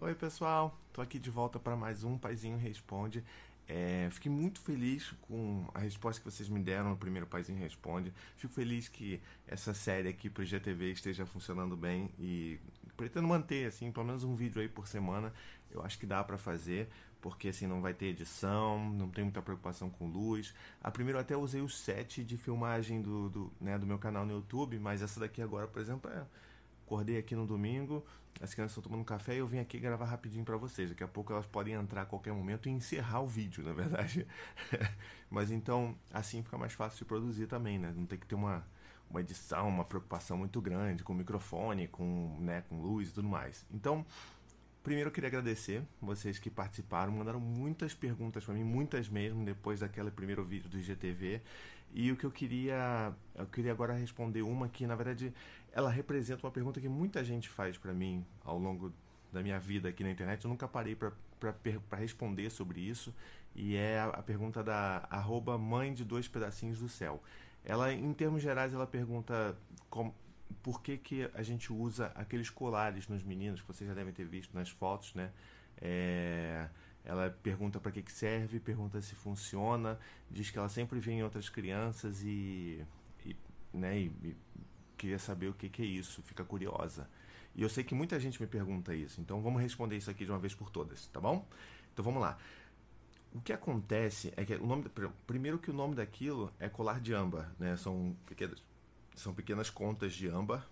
Oi, pessoal. Tô aqui de volta para mais um Paizinho Responde. É, fiquei muito feliz com a resposta que vocês me deram no primeiro Paizinho Responde. Fico feliz que essa série aqui pro GTV esteja funcionando bem e pretendo manter assim, pelo menos um vídeo aí por semana. Eu acho que dá para fazer, porque assim não vai ter edição, não tem muita preocupação com luz. A primeira eu até usei o set de filmagem do, do, né, do meu canal no YouTube, mas essa daqui agora, por exemplo, é acordei aqui no domingo, as crianças estão tomando café e eu vim aqui gravar rapidinho para vocês. Daqui a pouco elas podem entrar a qualquer momento e encerrar o vídeo, na verdade. Mas então, assim fica mais fácil de produzir também, né? Não tem que ter uma, uma edição, uma preocupação muito grande com microfone, com, né, com luz e tudo mais. Então, primeiro eu queria agradecer vocês que participaram, mandaram muitas perguntas para mim, muitas mesmo, depois daquele primeiro vídeo do IGTV. E o que eu queria, eu queria agora responder uma que, na verdade, ela representa uma pergunta que muita gente faz para mim ao longo da minha vida aqui na internet. Eu nunca parei para responder sobre isso. E é a, a pergunta da arroba mãe de dois pedacinhos do céu. Ela, em termos gerais, ela pergunta como, por que, que a gente usa aqueles colares nos meninos, que vocês já devem ter visto nas fotos, né? É, ela pergunta para que, que serve, pergunta se funciona, diz que ela sempre vê em outras crianças e, e né, e, e queria saber o que, que é isso, fica curiosa. E eu sei que muita gente me pergunta isso, então vamos responder isso aqui de uma vez por todas, tá bom? Então vamos lá. O que acontece é que o nome primeiro que o nome daquilo é colar de âmbar, né? São pequenas são pequenas contas de âmbar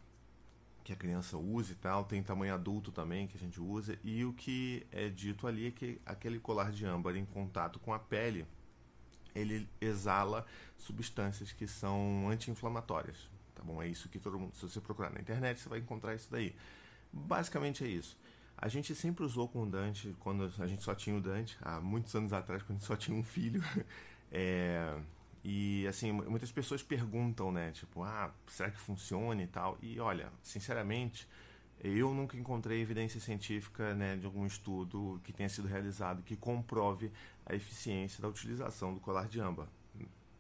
que a criança usa e tal, tem tamanho adulto também que a gente usa, e o que é dito ali é que aquele colar de âmbar em contato com a pele, ele exala substâncias que são anti-inflamatórias, bom? É isso que todo mundo, se você procurar na internet, você vai encontrar isso daí. Basicamente é isso. A gente sempre usou com o Dante, quando a gente só tinha o Dante, há muitos anos atrás, quando a gente só tinha um filho, é, e assim, muitas pessoas perguntam, né? Tipo, ah, será que funciona e tal? E olha, sinceramente, eu nunca encontrei evidência científica né, de algum estudo que tenha sido realizado que comprove a eficiência da utilização do colar de âmbar.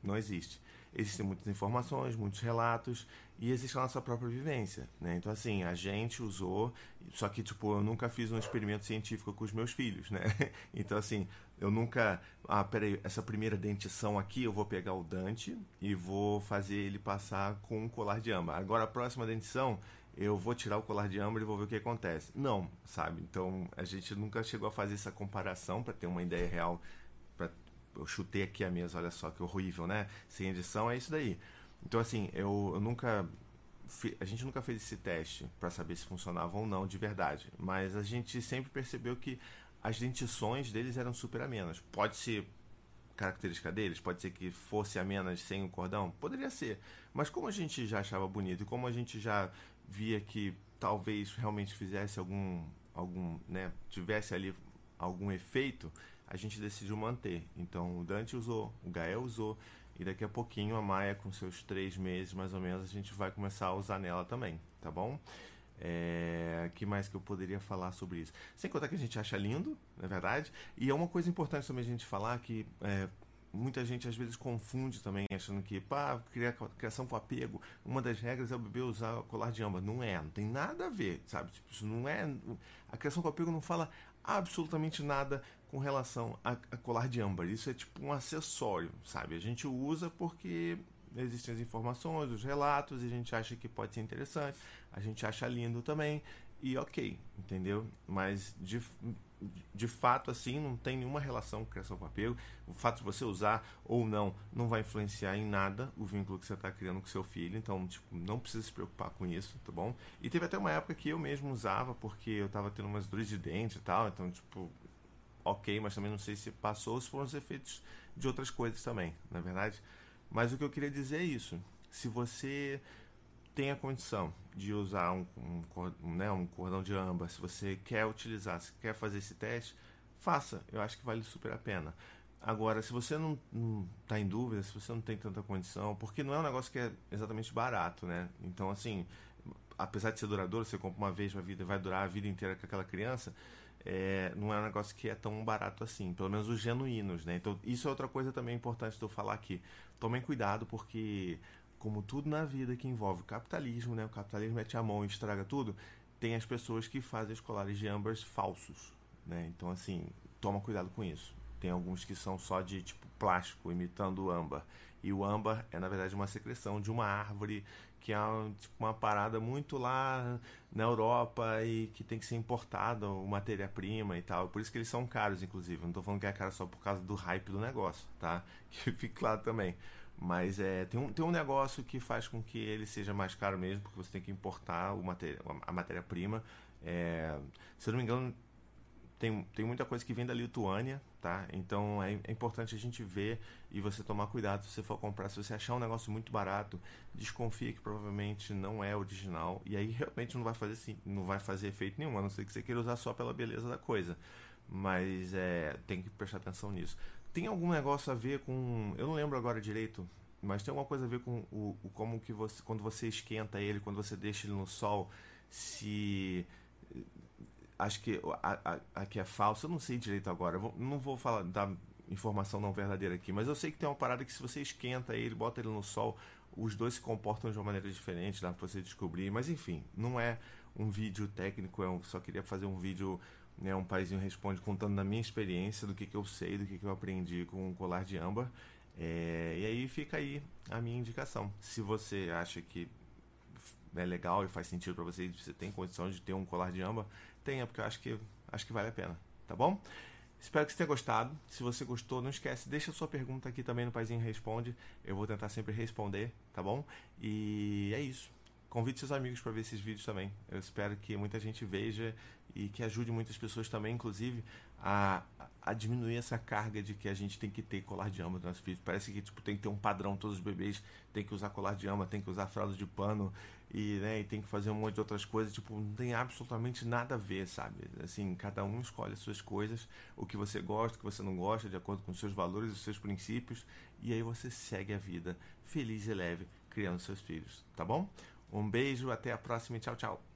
Não existe existem muitas informações, muitos relatos e existe a nossa própria vivência, né? Então assim, a gente usou, só que tipo, eu nunca fiz um experimento científico com os meus filhos, né? Então assim, eu nunca, ah, peraí, essa primeira dentição aqui eu vou pegar o Dante e vou fazer ele passar com um colar de âmbar. Agora a próxima dentição eu vou tirar o colar de âmbar e vou ver o que acontece. Não, sabe? Então a gente nunca chegou a fazer essa comparação para ter uma ideia real eu chutei aqui a mesa, olha só que horrível, né? Sem edição é isso daí. Então, assim, eu, eu nunca. A gente nunca fez esse teste para saber se funcionava ou não de verdade, mas a gente sempre percebeu que as dentições deles eram super amenas. Pode ser característica deles, pode ser que fosse amenas sem o cordão, poderia ser. Mas como a gente já achava bonito e como a gente já via que talvez realmente fizesse algum, algum, né, tivesse ali algum efeito, a gente decidiu manter. Então o Dante usou, o Gael usou, e daqui a pouquinho a Maia, com seus três meses mais ou menos, a gente vai começar a usar nela também, tá bom? É, que mais que eu poderia falar sobre isso? Sem contar que a gente acha lindo, na é verdade. E é uma coisa importante também a gente falar que é, muita gente às vezes confunde também, achando que, pá, criação com apego, uma das regras é o bebê usar colar de âmbar. Não é, não tem nada a ver, sabe? Tipo, isso não é. A criação com apego não fala absolutamente nada com relação a, a colar de âmbar. Isso é tipo um acessório, sabe? A gente usa porque existem as informações, os relatos, e a gente acha que pode ser interessante, a gente acha lindo também, e ok, entendeu? Mas de, de fato, assim, não tem nenhuma relação com criação com apego. O fato de você usar ou não não vai influenciar em nada o vínculo que você está criando com seu filho. Então, tipo, não precisa se preocupar com isso, tá bom? E teve até uma época que eu mesmo usava, porque eu estava tendo umas dores de dente e tal. Então, tipo, ok, mas também não sei se passou ou se foram os efeitos de outras coisas também, na é verdade. Mas o que eu queria dizer é isso. Se você tem a condição de usar um, um, né, um cordão de âmbar, se você quer utilizar, se quer fazer esse teste, faça. Eu acho que vale super a pena. Agora, se você não está em dúvida, se você não tem tanta condição, porque não é um negócio que é exatamente barato, né? Então, assim, apesar de ser duradouro, você compra uma vez, uma vida vai durar a vida inteira com aquela criança, é, não é um negócio que é tão barato assim, pelo menos os genuínos, né? Então, isso é outra coisa também importante de eu falar aqui. Tomem cuidado, porque, como tudo na vida que envolve o capitalismo, né? O capitalismo mete a mão e estraga tudo. tem as pessoas que fazem os colares de âmbar falsos, né? Então, assim, toma cuidado com isso. Tem alguns que são só de tipo plástico, imitando o âmbar. E o âmbar é, na verdade, uma secreção de uma árvore que é tipo, uma parada muito lá na Europa e que tem que ser importada, matéria-prima e tal. Por isso que eles são caros, inclusive. Não estou falando que é caro só por causa do hype do negócio, tá? Que fique claro também. Mas é, tem, um, tem um negócio que faz com que ele seja mais caro mesmo, porque você tem que importar o matéria, a matéria-prima. É, se eu não me engano, tem, tem muita coisa que vem da Lituânia, tá? Então é, é, importante a gente ver e você tomar cuidado se você for comprar. Se você achar um negócio muito barato, desconfie que provavelmente não é original e aí realmente não vai fazer assim, não vai fazer efeito nenhum, a não ser que você queira usar só pela beleza da coisa. Mas é, tem que prestar atenção nisso. Tem algum negócio a ver com, eu não lembro agora direito, mas tem alguma coisa a ver com o, o como que você quando você esquenta ele, quando você deixa ele no sol, se acho que a, a, a, que é falso, eu não sei direito agora. Não vou falar da informação não verdadeira aqui, mas eu sei que tem uma parada que se você esquenta ele, bota ele no sol, os dois se comportam de uma maneira diferente, dá pra você descobrir. Mas enfim, não é um vídeo técnico, eu só queria fazer um vídeo, né, um paizinho responde contando da minha experiência, do que, que eu sei, do que, que eu aprendi com o colar de âmbar. É, e aí fica aí a minha indicação. Se você acha que é legal e faz sentido para você, você tem condição de ter um colar de âmbar, tenha, porque eu acho que, acho que vale a pena, tá bom? Espero que você tenha gostado. Se você gostou, não esquece, deixa sua pergunta aqui também no Paizinho Responde. Eu vou tentar sempre responder, tá bom? E é isso. Convide seus amigos para ver esses vídeos também. Eu espero que muita gente veja e que ajude muitas pessoas também, inclusive, a, a diminuir essa carga de que a gente tem que ter colar de âmbar nos nossos filhos. Parece que tipo, tem que ter um padrão, todos os bebês têm que usar colar de âmbar, tem que usar fralda de pano e, né, e tem que fazer um monte de outras coisas. Tipo, não tem absolutamente nada a ver, sabe? Assim, cada um escolhe as suas coisas, o que você gosta, o que você não gosta, de acordo com os seus valores, os seus princípios, e aí você segue a vida feliz e leve, criando seus filhos, tá bom? Um beijo, até a próxima e tchau, tchau.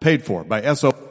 paid for by SO.